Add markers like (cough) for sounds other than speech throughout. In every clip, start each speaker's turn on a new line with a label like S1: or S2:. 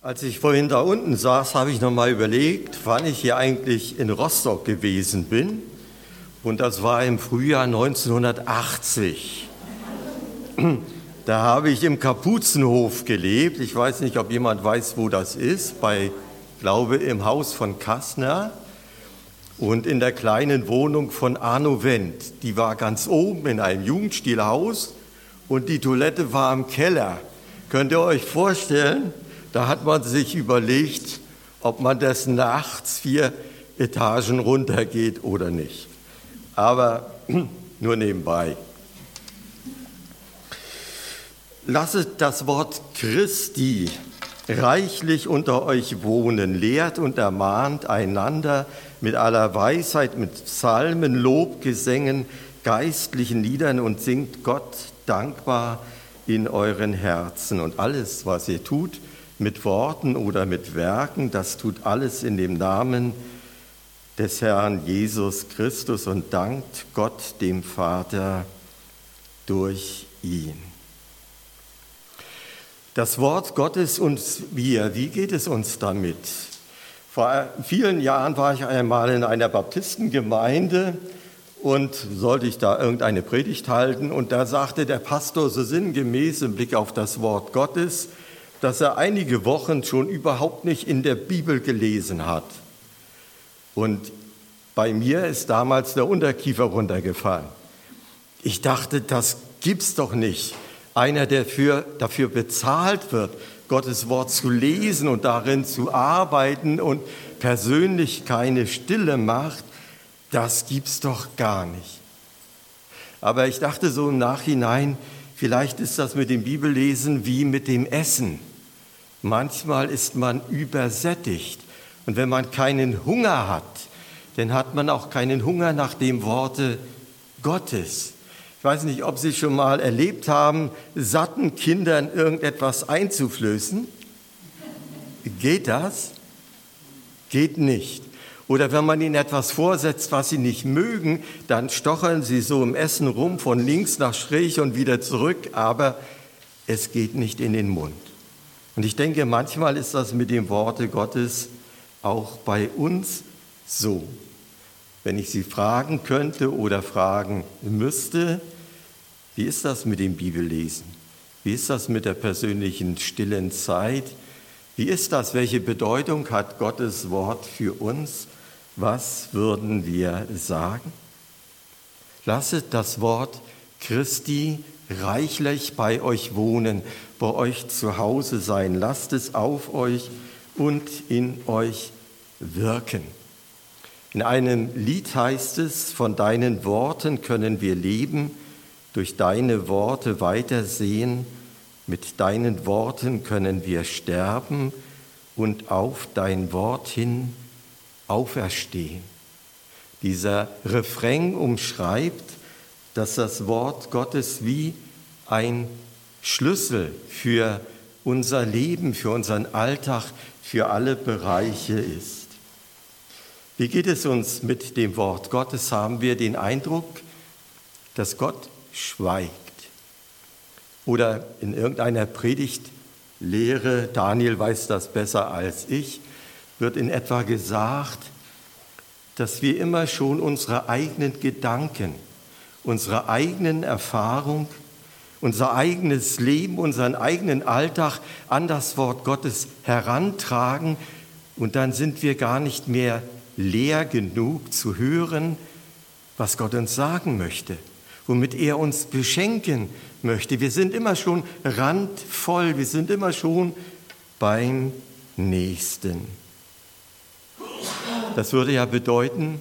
S1: Als ich vorhin da unten saß, habe ich noch mal überlegt, wann ich hier eigentlich in Rostock gewesen bin. Und das war im Frühjahr 1980. Da habe ich im Kapuzenhof gelebt. Ich weiß nicht, ob jemand weiß, wo das ist. Bei, glaube im Haus von Kassner und in der kleinen Wohnung von Arno Wendt. Die war ganz oben in einem Jugendstilhaus und die Toilette war im Keller. Könnt ihr euch vorstellen? Da hat man sich überlegt, ob man das nachts vier Etagen runtergeht oder nicht. Aber (clears throat) nur nebenbei. Lasset das Wort Christi reichlich unter euch wohnen, lehrt und ermahnt einander mit aller Weisheit, mit Psalmen, Lobgesängen, geistlichen Liedern und singt Gott dankbar in euren Herzen. Und alles, was ihr tut, mit Worten oder mit Werken, das tut alles in dem Namen des Herrn Jesus Christus und dankt Gott dem Vater durch ihn. Das Wort Gottes und wir, wie geht es uns damit? Vor vielen Jahren war ich einmal in einer Baptistengemeinde und sollte ich da irgendeine Predigt halten und da sagte der Pastor so sinngemäß im Blick auf das Wort Gottes, dass er einige Wochen schon überhaupt nicht in der Bibel gelesen hat. Und bei mir ist damals der Unterkiefer runtergefallen. Ich dachte, das gibt's doch nicht. Einer, der für, dafür bezahlt wird, Gottes Wort zu lesen und darin zu arbeiten und persönlich keine Stille macht, das gibt's doch gar nicht. Aber ich dachte so im Nachhinein, vielleicht ist das mit dem Bibellesen wie mit dem Essen. Manchmal ist man übersättigt. Und wenn man keinen Hunger hat, dann hat man auch keinen Hunger nach dem Worte Gottes. Ich weiß nicht, ob Sie schon mal erlebt haben, satten Kindern irgendetwas einzuflößen. Geht das? Geht nicht. Oder wenn man ihnen etwas vorsetzt, was sie nicht mögen, dann stochern sie so im Essen rum, von links nach schräg und wieder zurück, aber es geht nicht in den Mund. Und ich denke, manchmal ist das mit dem Worte Gottes auch bei uns so. Wenn ich Sie fragen könnte oder fragen müsste, wie ist das mit dem Bibellesen? Wie ist das mit der persönlichen stillen Zeit? Wie ist das? Welche Bedeutung hat Gottes Wort für uns? Was würden wir sagen? Lasset das Wort Christi reichlich bei euch wohnen, bei euch zu Hause sein. Lasst es auf euch und in euch wirken. In einem Lied heißt es, von deinen Worten können wir leben, durch deine Worte weitersehen, mit deinen Worten können wir sterben und auf dein Wort hin auferstehen. Dieser Refrain umschreibt, dass das Wort Gottes wie ein Schlüssel für unser Leben, für unseren Alltag, für alle Bereiche ist. Wie geht es uns mit dem Wort Gottes? Haben wir den Eindruck, dass Gott schweigt? Oder in irgendeiner Predigtlehre, Daniel weiß das besser als ich, wird in etwa gesagt, dass wir immer schon unsere eigenen Gedanken, unsere eigenen Erfahrungen, unser eigenes Leben, unseren eigenen Alltag an das Wort Gottes herantragen und dann sind wir gar nicht mehr leer genug zu hören, was Gott uns sagen möchte, womit er uns beschenken möchte. Wir sind immer schon randvoll, wir sind immer schon beim Nächsten. Das würde ja bedeuten,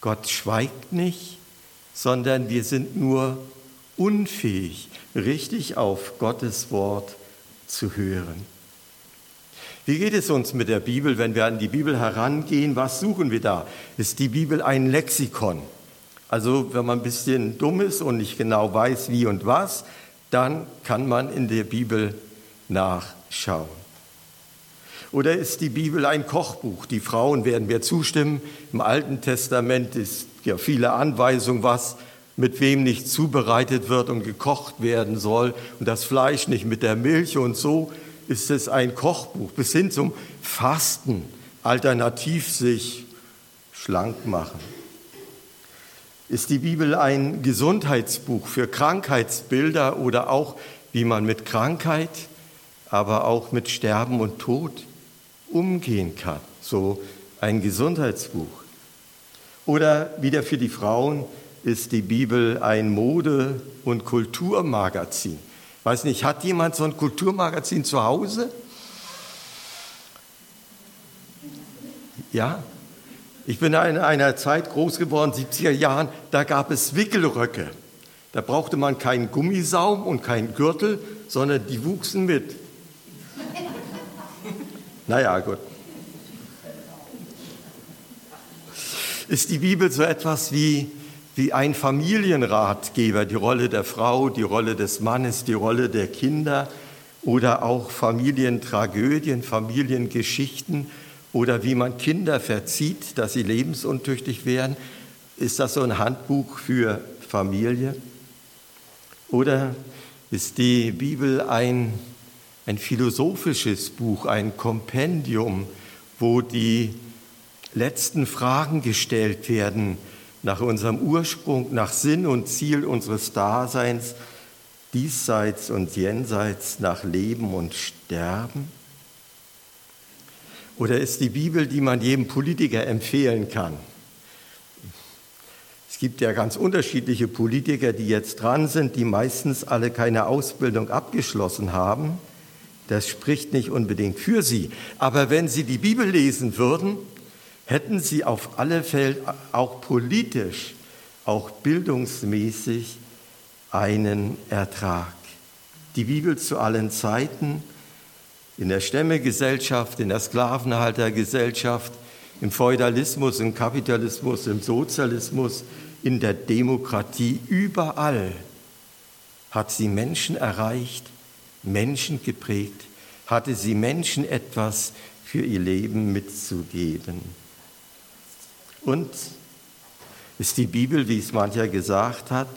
S1: Gott schweigt nicht, sondern wir sind nur unfähig, richtig auf Gottes Wort zu hören. Wie geht es uns mit der Bibel, wenn wir an die Bibel herangehen? Was suchen wir da? Ist die Bibel ein Lexikon? Also wenn man ein bisschen dumm ist und nicht genau weiß, wie und was, dann kann man in der Bibel nachschauen. Oder ist die Bibel ein Kochbuch? Die Frauen werden mir zustimmen. Im Alten Testament ist ja viele Anweisungen, was mit wem nicht zubereitet wird und gekocht werden soll und das Fleisch nicht mit der Milch und so. ist es ein Kochbuch, bis hin zum Fasten, alternativ sich schlank machen. Ist die Bibel ein Gesundheitsbuch für Krankheitsbilder oder auch, wie man mit Krankheit, aber auch mit Sterben und Tod umgehen kann? So ein Gesundheitsbuch. Oder wieder für die Frauen ist die Bibel ein Mode- und Kulturmagazin. Weiß nicht, hat jemand so ein Kulturmagazin zu Hause? Ja? Ich bin in einer Zeit groß geworden, 70er Jahren, da gab es Wickelröcke. Da brauchte man keinen Gummisaum und keinen Gürtel, sondern die wuchsen mit. Naja, gut. Ist die Bibel so etwas wie wie ein Familienratgeber die Rolle der Frau, die Rolle des Mannes, die Rolle der Kinder oder auch Familientragödien, Familiengeschichten oder wie man Kinder verzieht, dass sie lebensuntüchtig werden. Ist das so ein Handbuch für Familie? Oder ist die Bibel ein, ein philosophisches Buch, ein Kompendium, wo die letzten Fragen gestellt werden, nach unserem Ursprung, nach Sinn und Ziel unseres Daseins, diesseits und jenseits, nach Leben und Sterben? Oder ist die Bibel, die man jedem Politiker empfehlen kann? Es gibt ja ganz unterschiedliche Politiker, die jetzt dran sind, die meistens alle keine Ausbildung abgeschlossen haben. Das spricht nicht unbedingt für sie. Aber wenn sie die Bibel lesen würden, hätten sie auf alle Fälle auch politisch, auch bildungsmäßig einen Ertrag. Die Bibel zu allen Zeiten, in der Stämmegesellschaft, in der Sklavenhaltergesellschaft, im Feudalismus, im Kapitalismus, im Sozialismus, in der Demokratie, überall hat sie Menschen erreicht, Menschen geprägt, hatte sie Menschen etwas für ihr Leben mitzugeben. Und ist die Bibel, wie es mancher gesagt hat,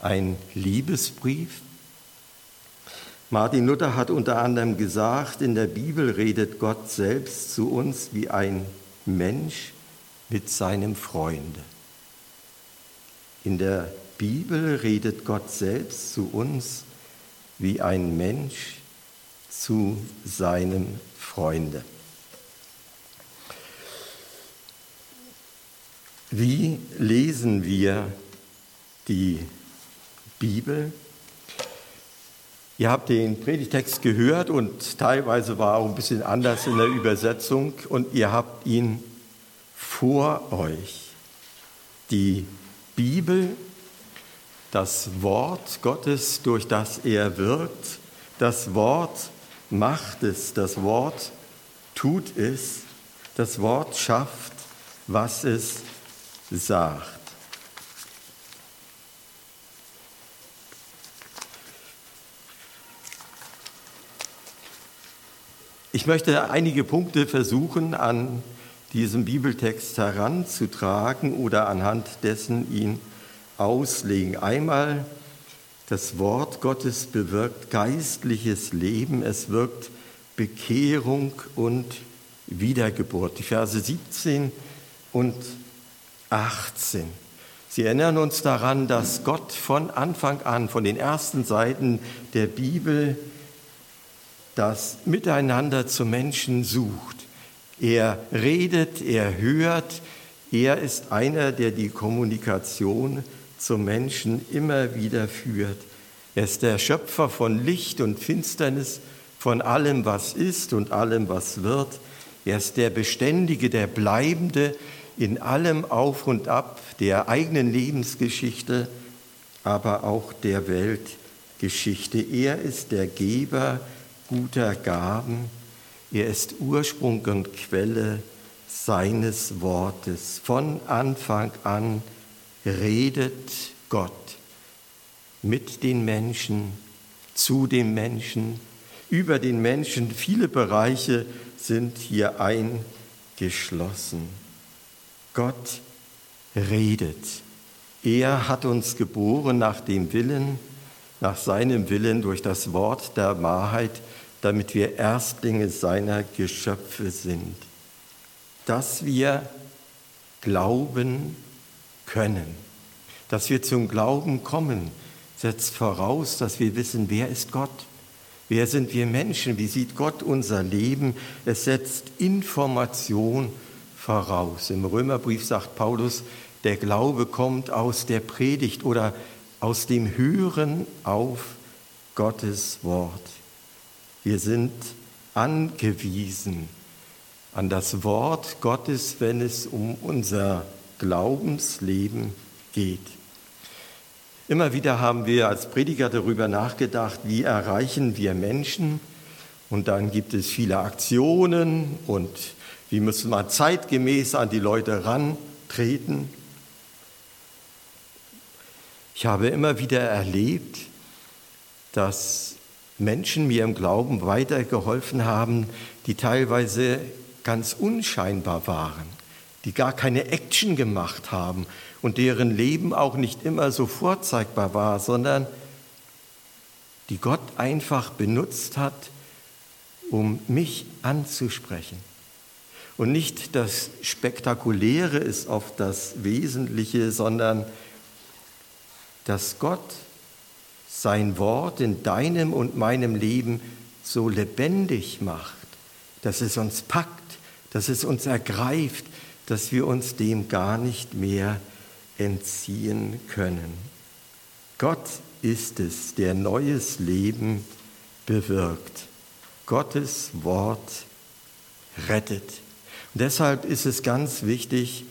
S1: ein Liebesbrief? Martin Luther hat unter anderem gesagt, in der Bibel redet Gott selbst zu uns wie ein Mensch mit seinem Freunde. In der Bibel redet Gott selbst zu uns wie ein Mensch zu seinem Freunde. Wie lesen wir die Bibel? Ihr habt den Predigtext gehört und teilweise war auch ein bisschen anders in der Übersetzung und ihr habt ihn vor euch. Die Bibel, das Wort Gottes, durch das er wirkt, das Wort macht es, das Wort tut es, das Wort schafft, was es sagt. Ich möchte einige Punkte versuchen, an diesem Bibeltext heranzutragen oder anhand dessen ihn auslegen. Einmal, das Wort Gottes bewirkt geistliches Leben, es wirkt Bekehrung und Wiedergeburt. Die Verse 17 und 18. Sie erinnern uns daran, dass Gott von Anfang an, von den ersten Seiten der Bibel, das Miteinander zu Menschen sucht. Er redet, er hört, er ist einer, der die Kommunikation zum Menschen immer wieder führt. Er ist der Schöpfer von Licht und Finsternis, von allem, was ist und allem, was wird. Er ist der Beständige, der Bleibende, in allem Auf und Ab der eigenen Lebensgeschichte, aber auch der Weltgeschichte. Er ist der Geber guter Gaben. Er ist Ursprung und Quelle seines Wortes. Von Anfang an redet Gott mit den Menschen, zu den Menschen, über den Menschen. Viele Bereiche sind hier eingeschlossen. Gott redet. Er hat uns geboren nach dem Willen, nach seinem Willen durch das Wort der Wahrheit, damit wir Erstlinge seiner Geschöpfe sind. Dass wir glauben können, dass wir zum Glauben kommen, setzt voraus, dass wir wissen, wer ist Gott? Wer sind wir Menschen? Wie sieht Gott unser Leben? Es setzt Information voraus. Im Römerbrief sagt Paulus, der Glaube kommt aus der Predigt oder aus dem Hören auf Gottes Wort. Wir sind angewiesen an das Wort Gottes, wenn es um unser Glaubensleben geht. Immer wieder haben wir als Prediger darüber nachgedacht, wie erreichen wir Menschen. Und dann gibt es viele Aktionen und wie müssen wir zeitgemäß an die Leute rantreten. Ich habe immer wieder erlebt, dass Menschen mir im Glauben weitergeholfen haben, die teilweise ganz unscheinbar waren, die gar keine Action gemacht haben und deren Leben auch nicht immer so vorzeigbar war, sondern die Gott einfach benutzt hat, um mich anzusprechen. Und nicht das Spektakuläre ist oft das Wesentliche, sondern dass Gott sein Wort in deinem und meinem Leben so lebendig macht, dass es uns packt, dass es uns ergreift, dass wir uns dem gar nicht mehr entziehen können. Gott ist es, der neues Leben bewirkt. Gottes Wort rettet. Deshalb ist es ganz wichtig,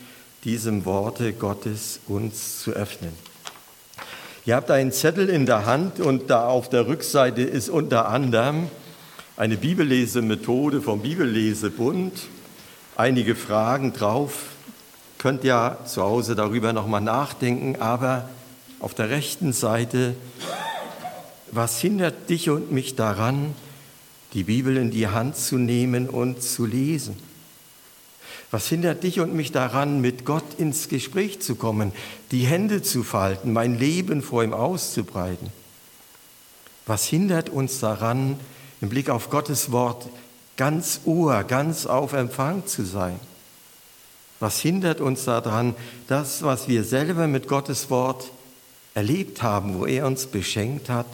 S1: diesem Worte Gottes uns zu öffnen. Ihr habt einen Zettel in der Hand und da auf der Rückseite ist unter anderem eine Bibellesemethode vom Bibellesebund, einige Fragen drauf. Könnt ja zu Hause darüber nochmal nachdenken, aber auf der rechten Seite, was hindert dich und mich daran, die Bibel in die Hand zu nehmen und zu lesen? Was hindert dich und mich daran, mit Gott ins Gespräch zu kommen, die Hände zu falten, mein Leben vor ihm auszubreiten? Was hindert uns daran, im Blick auf Gottes Wort ganz Ohr, ganz auf Empfang zu sein? Was hindert uns daran, das, was wir selber mit Gottes Wort erlebt haben, wo er uns beschenkt hat,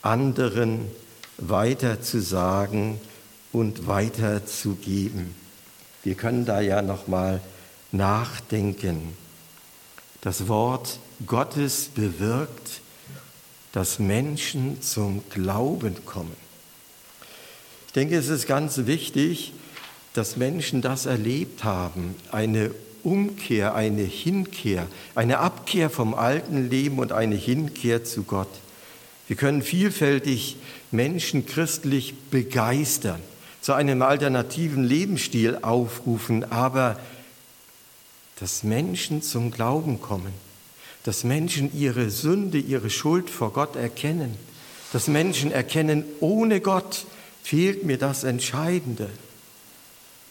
S1: anderen weiter zu sagen und weiterzugeben? Wir können da ja noch mal nachdenken. Das Wort Gottes bewirkt, dass Menschen zum Glauben kommen. Ich denke, es ist ganz wichtig, dass Menschen das erlebt haben, eine Umkehr, eine Hinkehr, eine Abkehr vom alten Leben und eine Hinkehr zu Gott. Wir können vielfältig Menschen christlich begeistern zu einem alternativen Lebensstil aufrufen, aber dass Menschen zum Glauben kommen, dass Menschen ihre Sünde, ihre Schuld vor Gott erkennen, dass Menschen erkennen, ohne Gott fehlt mir das Entscheidende.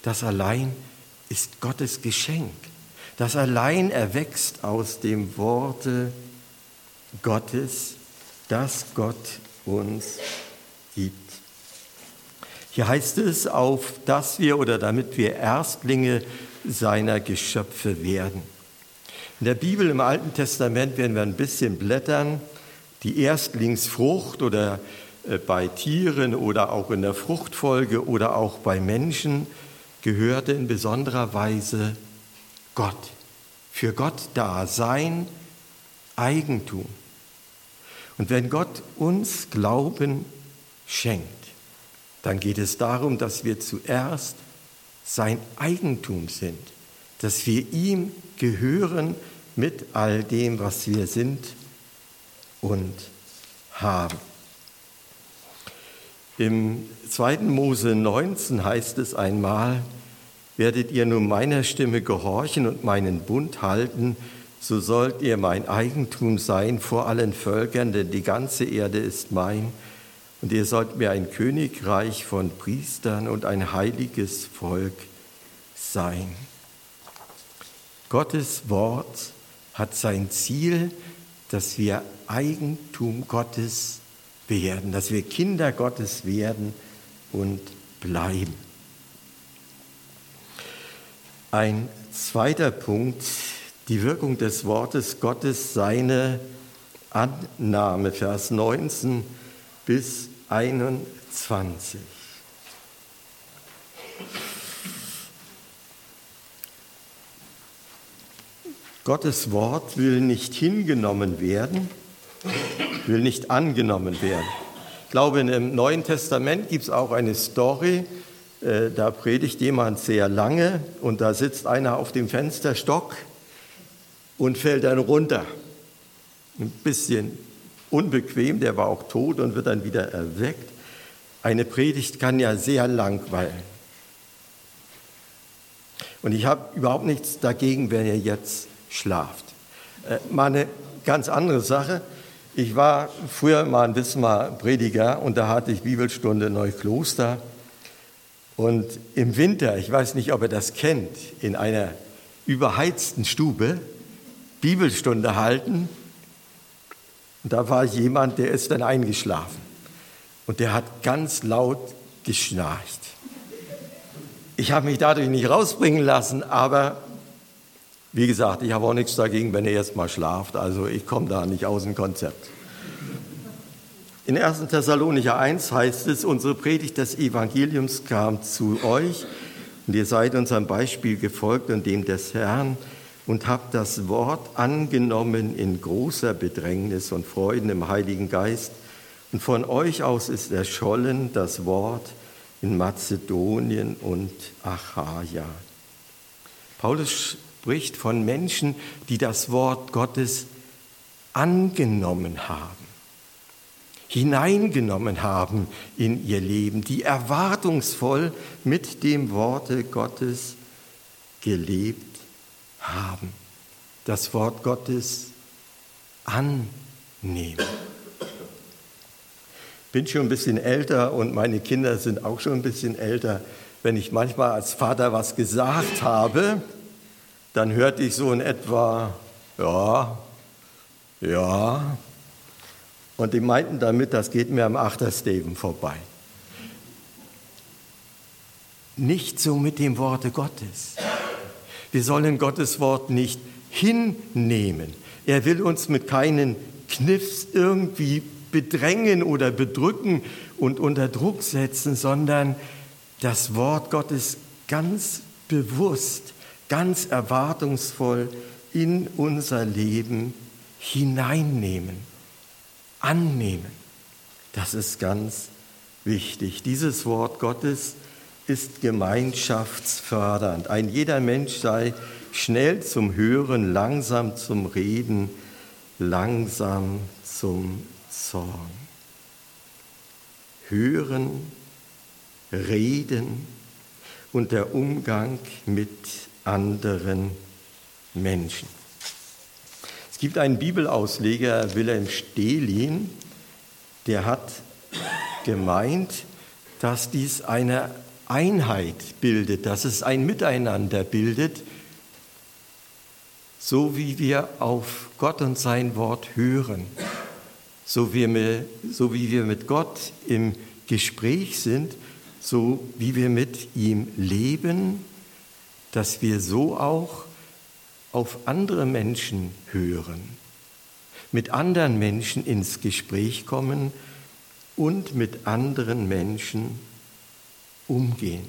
S1: Das allein ist Gottes Geschenk. Das allein erwächst aus dem Worte Gottes, das Gott uns gibt. Hier heißt es, auf dass wir oder damit wir Erstlinge seiner Geschöpfe werden. In der Bibel im Alten Testament werden wir ein bisschen blättern. Die Erstlingsfrucht oder äh, bei Tieren oder auch in der Fruchtfolge oder auch bei Menschen gehörte in besonderer Weise Gott. Für Gott da sein Eigentum. Und wenn Gott uns Glauben schenkt, dann geht es darum, dass wir zuerst sein Eigentum sind, dass wir ihm gehören mit all dem, was wir sind und haben. Im 2. Mose 19 heißt es einmal, werdet ihr nun meiner Stimme gehorchen und meinen Bund halten, so sollt ihr mein Eigentum sein vor allen Völkern, denn die ganze Erde ist mein und ihr sollt mir ein Königreich von Priestern und ein heiliges Volk sein. Gottes Wort hat sein Ziel, dass wir Eigentum Gottes werden, dass wir Kinder Gottes werden und bleiben. Ein zweiter Punkt, die Wirkung des Wortes Gottes, seine Annahme, Vers 19 bis 21. Gottes Wort will nicht hingenommen werden, will nicht angenommen werden. Ich glaube, im Neuen Testament gibt es auch eine Story, äh, da predigt jemand sehr lange und da sitzt einer auf dem Fensterstock und fällt dann runter. Ein bisschen unbequem, der war auch tot und wird dann wieder erweckt. Eine Predigt kann ja sehr langweilen. Und ich habe überhaupt nichts dagegen, wenn ihr jetzt schlaft. Äh, mal eine ganz andere Sache. Ich war früher mal ein Wismar Prediger und da hatte ich Bibelstunde Neukloster. Und im Winter, ich weiß nicht, ob ihr das kennt, in einer überheizten Stube Bibelstunde halten. Und da war jemand, der ist dann eingeschlafen. Und der hat ganz laut geschnarcht. Ich habe mich dadurch nicht rausbringen lassen, aber wie gesagt, ich habe auch nichts dagegen, wenn ihr erst mal schlaft. Also ich komme da nicht aus dem Konzept. In 1. Thessalonicher 1 heißt es, unsere Predigt des Evangeliums kam zu euch und ihr seid unserem Beispiel gefolgt und dem des Herrn und habt das Wort angenommen in großer Bedrängnis und Freuden im Heiligen Geist. Und von euch aus ist erschollen das Wort in Mazedonien und Achaia. Paulus spricht von Menschen, die das Wort Gottes angenommen haben, hineingenommen haben in ihr Leben, die erwartungsvoll mit dem Worte Gottes gelebt haben. Das Wort Gottes annehmen. Bin schon ein bisschen älter und meine Kinder sind auch schon ein bisschen älter. Wenn ich manchmal als Vater was gesagt habe, dann hörte ich so in etwa, ja, ja. Und die meinten damit, das geht mir am Achtersteven vorbei. Nicht so mit dem Worte Gottes. Wir sollen Gottes Wort nicht hinnehmen. Er will uns mit keinen Kniffs irgendwie bedrängen oder bedrücken und unter Druck setzen, sondern das Wort Gottes ganz bewusst ganz erwartungsvoll in unser Leben hineinnehmen, annehmen. Das ist ganz wichtig. Dieses Wort Gottes ist gemeinschaftsfördernd. Ein jeder Mensch sei schnell zum Hören, langsam zum Reden, langsam zum Zorn. Hören, reden und der Umgang mit anderen Menschen. Es gibt einen Bibelausleger, Wilhelm Stehlin, der hat gemeint, dass dies eine Einheit bildet, dass es ein Miteinander bildet, so wie wir auf Gott und sein Wort hören, so wie wir, so wie wir mit Gott im Gespräch sind, so wie wir mit ihm leben dass wir so auch auf andere Menschen hören, mit anderen Menschen ins Gespräch kommen und mit anderen Menschen umgehen.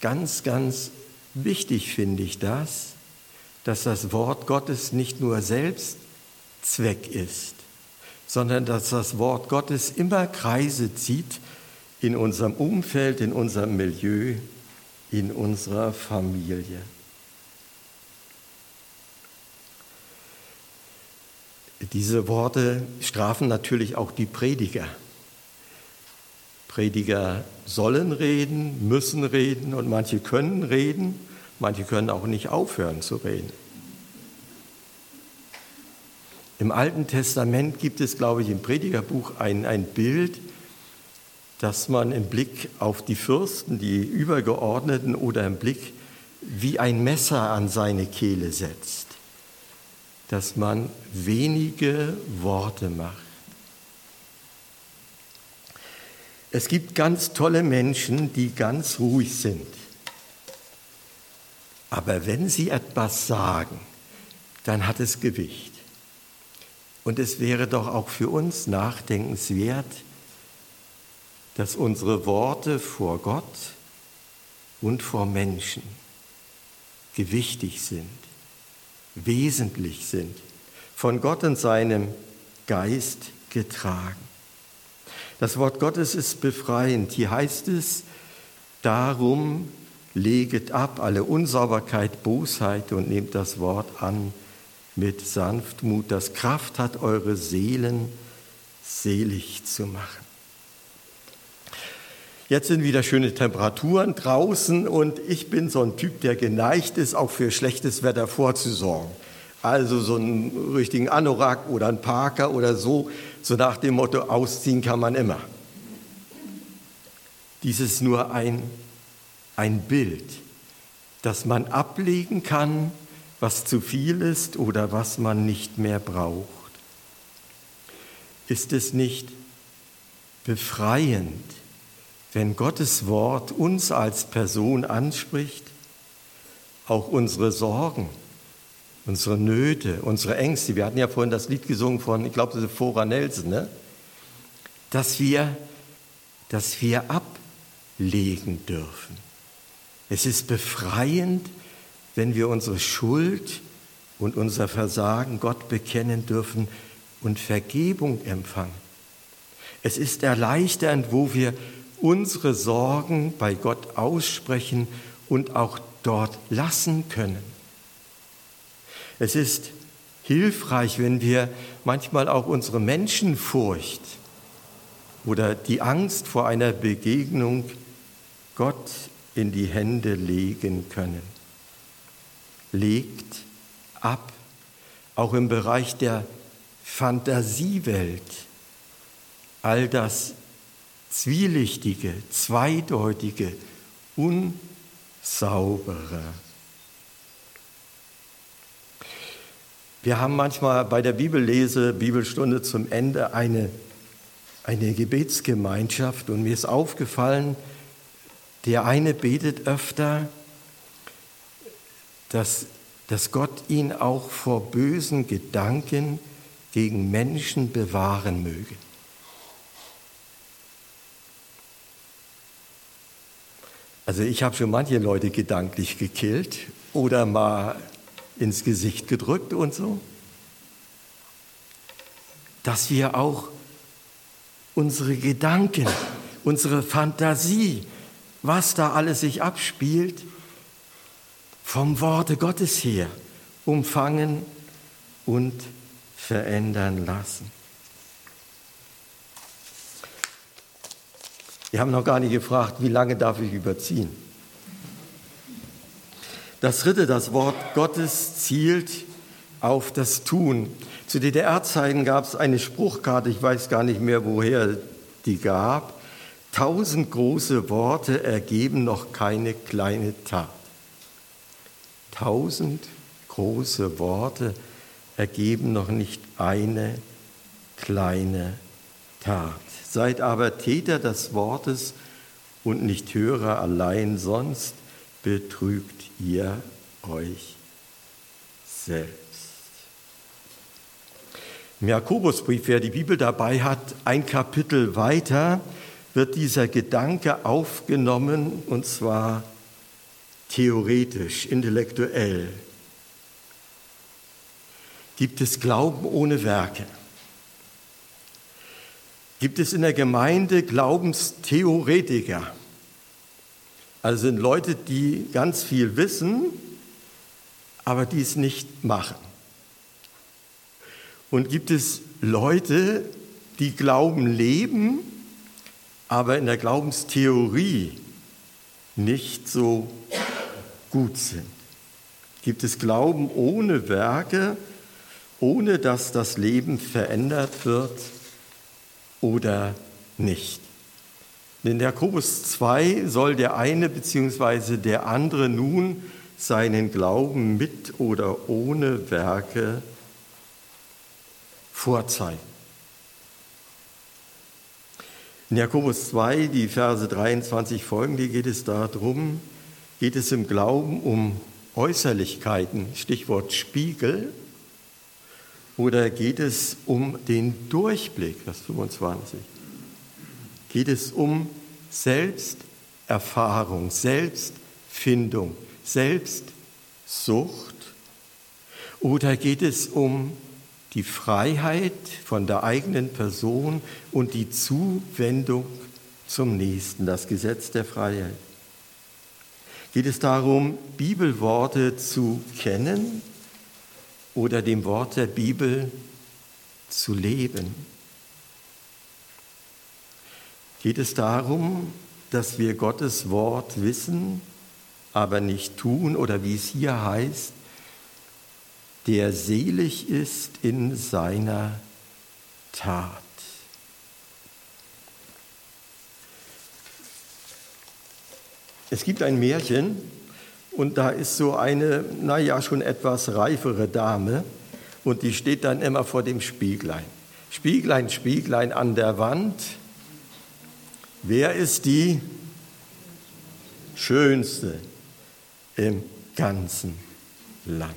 S1: Ganz, ganz wichtig finde ich das, dass das Wort Gottes nicht nur selbst Zweck ist, sondern dass das Wort Gottes immer Kreise zieht in unserem Umfeld, in unserem Milieu in unserer Familie. Diese Worte strafen natürlich auch die Prediger. Prediger sollen reden, müssen reden und manche können reden, manche können auch nicht aufhören zu reden. Im Alten Testament gibt es, glaube ich, im Predigerbuch ein, ein Bild, dass man im Blick auf die Fürsten, die Übergeordneten oder im Blick wie ein Messer an seine Kehle setzt. dass man wenige Worte macht. Es gibt ganz tolle Menschen, die ganz ruhig sind. Aber wenn sie etwas sagen, dann hat es Gewicht. Und es wäre doch auch für uns nachdenkenswert, dass unsere Worte vor Gott und vor Menschen gewichtig sind, wesentlich sind, von Gott und seinem Geist getragen. Das Wort Gottes ist befreiend. Hier heißt es, darum leget ab alle Unsauberkeit, Bosheit und nehmt das Wort an mit Sanftmut, das Kraft hat, eure Seelen selig zu machen. Jetzt sind wieder schöne Temperaturen draußen und ich bin so ein Typ, der geneigt ist, auch für schlechtes Wetter vorzusorgen. Also so einen richtigen Anorak oder einen Parker oder so, so nach dem Motto, ausziehen kann man immer. Dies ist nur ein, ein Bild, das man ablegen kann, was zu viel ist oder was man nicht mehr braucht. Ist es nicht befreiend, wenn Gottes Wort uns als Person anspricht, auch unsere Sorgen, unsere Nöte, unsere Ängste, wir hatten ja vorhin das Lied gesungen von, ich glaube, das ist Fora Nelson, ne? dass, wir, dass wir ablegen dürfen. Es ist befreiend, wenn wir unsere Schuld und unser Versagen Gott bekennen dürfen und Vergebung empfangen. Es ist erleichternd, wo wir unsere Sorgen bei Gott aussprechen und auch dort lassen können. Es ist hilfreich, wenn wir manchmal auch unsere Menschenfurcht oder die Angst vor einer Begegnung Gott in die Hände legen können. Legt ab, auch im Bereich der Fantasiewelt, all das zwielichtige, zweideutige, unsaubere. Wir haben manchmal bei der Bibellese, Bibelstunde zum Ende eine, eine Gebetsgemeinschaft und mir ist aufgefallen, der eine betet öfter, dass, dass Gott ihn auch vor bösen Gedanken gegen Menschen bewahren möge. Also ich habe schon manche Leute gedanklich gekillt oder mal ins Gesicht gedrückt und so. Dass wir auch unsere Gedanken, unsere Fantasie, was da alles sich abspielt, vom Worte Gottes her umfangen und verändern lassen. Wir haben noch gar nicht gefragt, wie lange darf ich überziehen. Das dritte, das Wort Gottes zielt auf das Tun. Zu DDR-Zeiten gab es eine Spruchkarte, ich weiß gar nicht mehr, woher die gab. Tausend große Worte ergeben noch keine kleine Tat. Tausend große Worte ergeben noch nicht eine kleine Tat. Seid aber Täter des Wortes und nicht Hörer allein, sonst betrügt ihr euch selbst. Im Jakobusbrief, wer die Bibel dabei hat, ein Kapitel weiter, wird dieser Gedanke aufgenommen, und zwar theoretisch, intellektuell. Gibt es Glauben ohne Werke? gibt es in der Gemeinde Glaubenstheoretiker. Also sind Leute, die ganz viel wissen, aber die es nicht machen. Und gibt es Leute, die Glauben leben, aber in der Glaubenstheorie nicht so gut sind. Gibt es Glauben ohne Werke, ohne dass das Leben verändert wird? oder nicht. In Jakobus 2 soll der eine bzw. der andere nun seinen Glauben mit oder ohne Werke vorzeigen. In Jakobus 2, die Verse 23 folgende, geht es darum, geht es im Glauben um Äußerlichkeiten, Stichwort Spiegel, oder geht es um den Durchblick, Vers 25? Geht es um Selbsterfahrung, Selbstfindung, Selbstsucht? Oder geht es um die Freiheit von der eigenen Person und die Zuwendung zum Nächsten, das Gesetz der Freiheit? Geht es darum, Bibelworte zu kennen oder dem Wort der Bibel zu leben? Geht es darum, dass wir Gottes Wort wissen, aber nicht tun oder wie es hier heißt, der selig ist in seiner Tat. Es gibt ein Märchen und da ist so eine, naja, schon etwas reifere Dame und die steht dann immer vor dem Spieglein. Spieglein, Spieglein an der Wand. Wer ist die schönste im ganzen Land?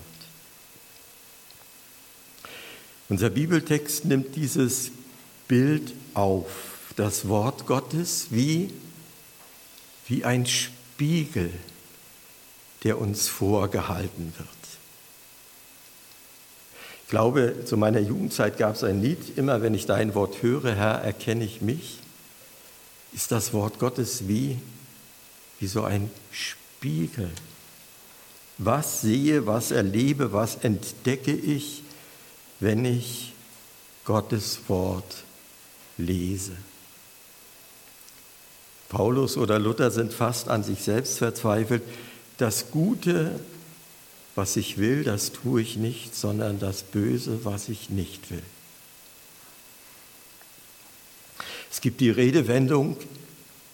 S1: Unser Bibeltext nimmt dieses Bild auf, das Wort Gottes wie, wie ein Spiegel, der uns vorgehalten wird. Ich glaube, zu meiner Jugendzeit gab es ein Lied, immer wenn ich dein Wort höre, Herr, erkenne ich mich, ist das Wort Gottes wie, wie so ein Spiegel. Was sehe, was erlebe, was entdecke ich, wenn ich Gottes Wort lese. Paulus oder Luther sind fast an sich selbst verzweifelt. Das Gute, was ich will, das tue ich nicht, sondern das Böse, was ich nicht will. Es gibt die Redewendung,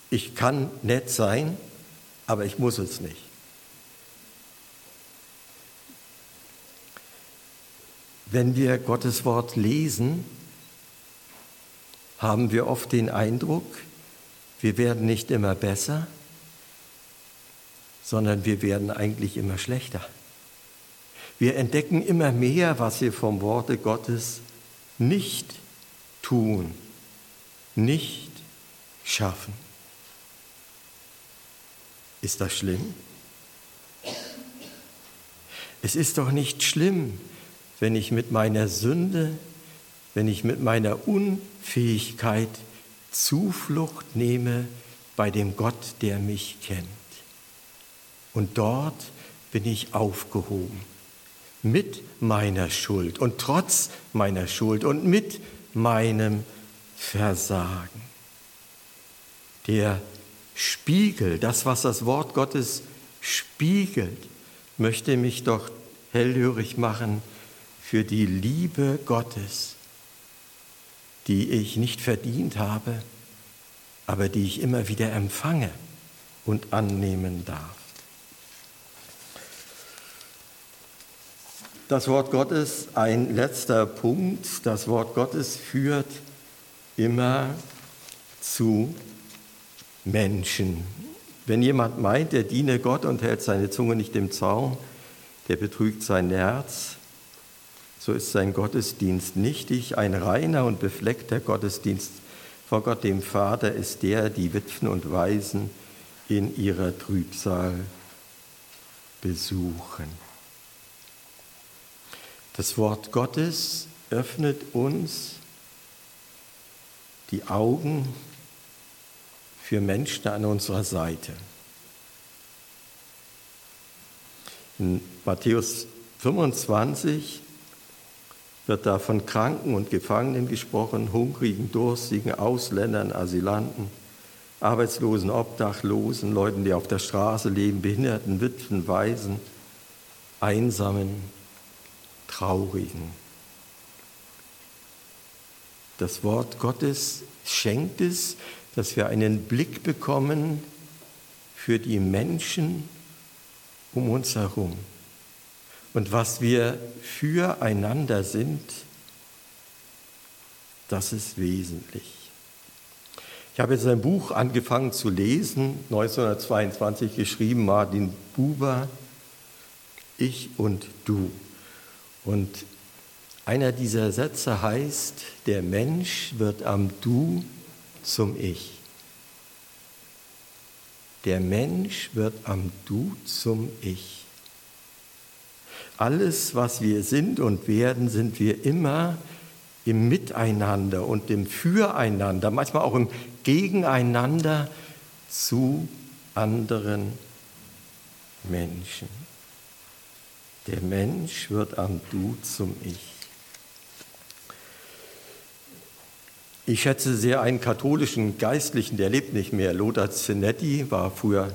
S1: ich kann nett sein, aber ich muss es nicht. Wenn wir Gottes Wort lesen, haben wir oft den Eindruck, wir werden nicht immer besser, sondern wir werden eigentlich immer schlechter. Wir entdecken immer mehr, was wir vom Worte Gottes nicht tun, nicht schaffen. Ist das schlimm? Es ist doch nicht schlimm, wenn ich mit meiner Sünde, wenn ich mit meiner Unfähigkeit Zuflucht nehme bei dem Gott, der mich kennt. Und dort bin ich aufgehoben mit meiner Schuld und trotz meiner Schuld und mit meinem Versagen. Der Spiegel, das, was das Wort Gottes spiegelt, möchte mich doch hellhörig machen für die Liebe Gottes, die ich nicht verdient habe, aber die ich immer wieder empfange und annehmen darf. Das Wort Gottes, ein letzter Punkt, das Wort Gottes führt immer zu Menschen. Wenn jemand meint, er diene Gott und hält seine Zunge nicht im Zaum, der betrügt sein Herz so ist sein Gottesdienst nichtig. Ein reiner und befleckter Gottesdienst vor Gott dem Vater ist der, die Witwen und Waisen in ihrer Trübsal besuchen. Das Wort Gottes öffnet uns die Augen für Menschen an unserer Seite. In Matthäus 25 wird da von Kranken und Gefangenen gesprochen, Hungrigen, Durstigen, Ausländern, Asylanten, Arbeitslosen, Obdachlosen, Leuten, die auf der Straße leben, Behinderten, Witwen, Waisen, Einsamen, Traurigen. Das Wort Gottes schenkt es, dass wir einen Blick bekommen für die Menschen um uns herum und was wir füreinander sind Das ist wesentlich. Ich habe jetzt ein Buch angefangen zu lesen, 1922 geschrieben, Martin Buber, Ich und Du. Und einer dieser Sätze heißt, der Mensch wird am Du zum Ich. Der Mensch wird am Du zum Ich. Alles, was wir sind und werden, sind wir immer im Miteinander und im Füreinander, manchmal auch im Gegeneinander zu anderen Menschen. Der Mensch wird am Du zum Ich. Ich schätze sehr einen katholischen Geistlichen, der lebt nicht mehr. Lothar Zenetti war früher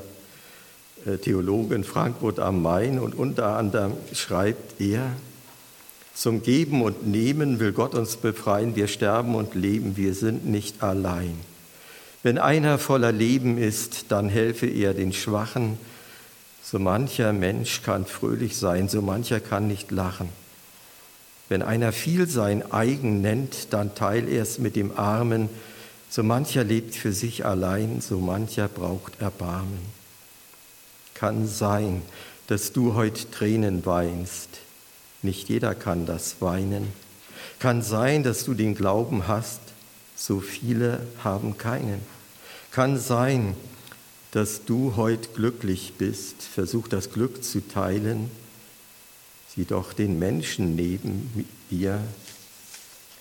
S1: äh, Theologe in Frankfurt am Main und unter anderem schreibt er, zum Geben und Nehmen will Gott uns befreien. Wir sterben und leben, wir sind nicht allein. Wenn einer voller Leben ist, dann helfe er den Schwachen. So mancher Mensch kann fröhlich sein, so mancher kann nicht lachen. Wenn einer viel sein eigen nennt, dann teil er es mit dem Armen. So mancher lebt für sich allein, so mancher braucht Erbarmen. Kann sein, dass du heut Tränen weinst. Nicht jeder kann das weinen. Kann sein, dass du den Glauben hast, so viele haben keinen. Kann sein, dass du heut glücklich bist. Versuch das Glück zu teilen Sieh doch den Menschen neben dir.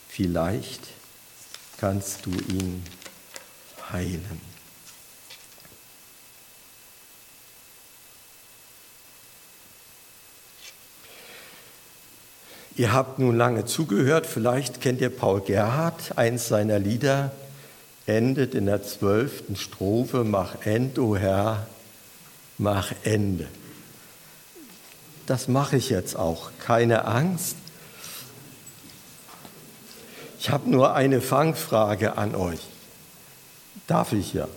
S1: Vielleicht kannst du ihn heilen. Ihr habt nun lange zugehört, vielleicht kennt ihr Paul Gerhardt, eins seiner Lieder endet in der zwölften Strophe, mach End, o oh Herr, mach Ende das mache ich jetzt auch, keine Angst. Ich habe nur eine Fangfrage an euch. Darf ich ja?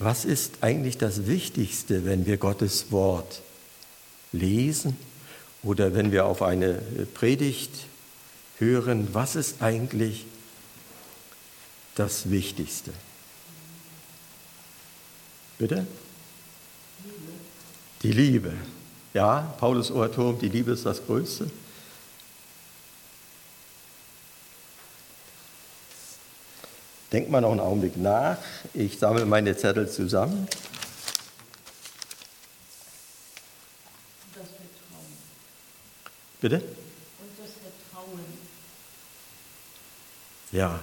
S1: Was ist eigentlich das Wichtigste, wenn wir Gottes Wort lesen oder wenn wir auf eine Predigt hören? Was ist eigentlich das Wichtigste? Bitte? Die Liebe. Ja, Paulus Oratorium, die Liebe ist das Größte. Denkt mal noch einen Augenblick nach. Ich sammle meine Zettel zusammen. Das Vertrauen. Bitte? Und das Vertrauen. Ja,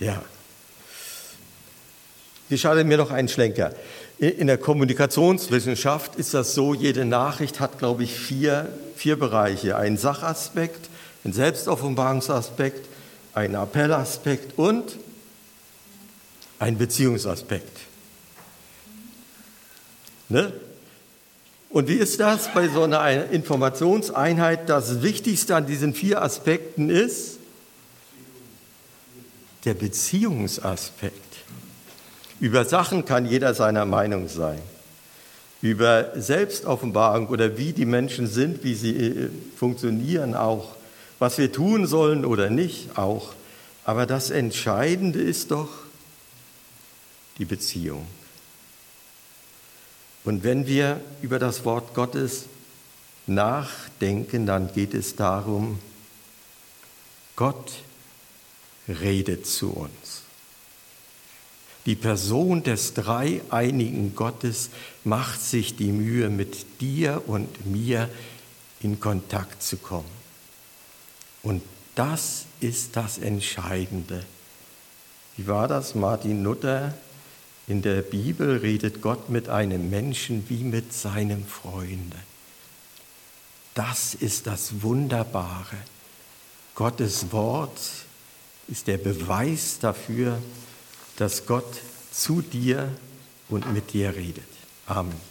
S1: Ja. Gestattet mir noch einen Schlenker. In der Kommunikationswissenschaft ist das so, jede Nachricht hat, glaube ich, vier, vier Bereiche. Einen Sachaspekt, einen Selbstoffenbarungsaspekt, einen Appellaspekt und einen Beziehungsaspekt. Ne? Und wie ist das bei so einer Informationseinheit? Das Wichtigste an diesen vier Aspekten ist, der Beziehungsaspekt. Über Sachen kann jeder seiner Meinung sein. Über Selbstoffenbarung oder wie die Menschen sind, wie sie äh, funktionieren auch. Was wir tun sollen oder nicht auch. Aber das Entscheidende ist doch die Beziehung. Und wenn wir über das Wort Gottes nachdenken, dann geht es darum, Gott redet zu uns. Die Person des dreieinigen Gottes macht sich die Mühe, mit dir und mir in Kontakt zu kommen. Und das ist das Entscheidende. Wie war das? Martin Luther in der Bibel redet Gott mit einem Menschen wie mit seinem Freunde. Das ist das Wunderbare. Gottes Wort ist der Beweis dafür, dass Gott zu dir und mit dir redet. Amen.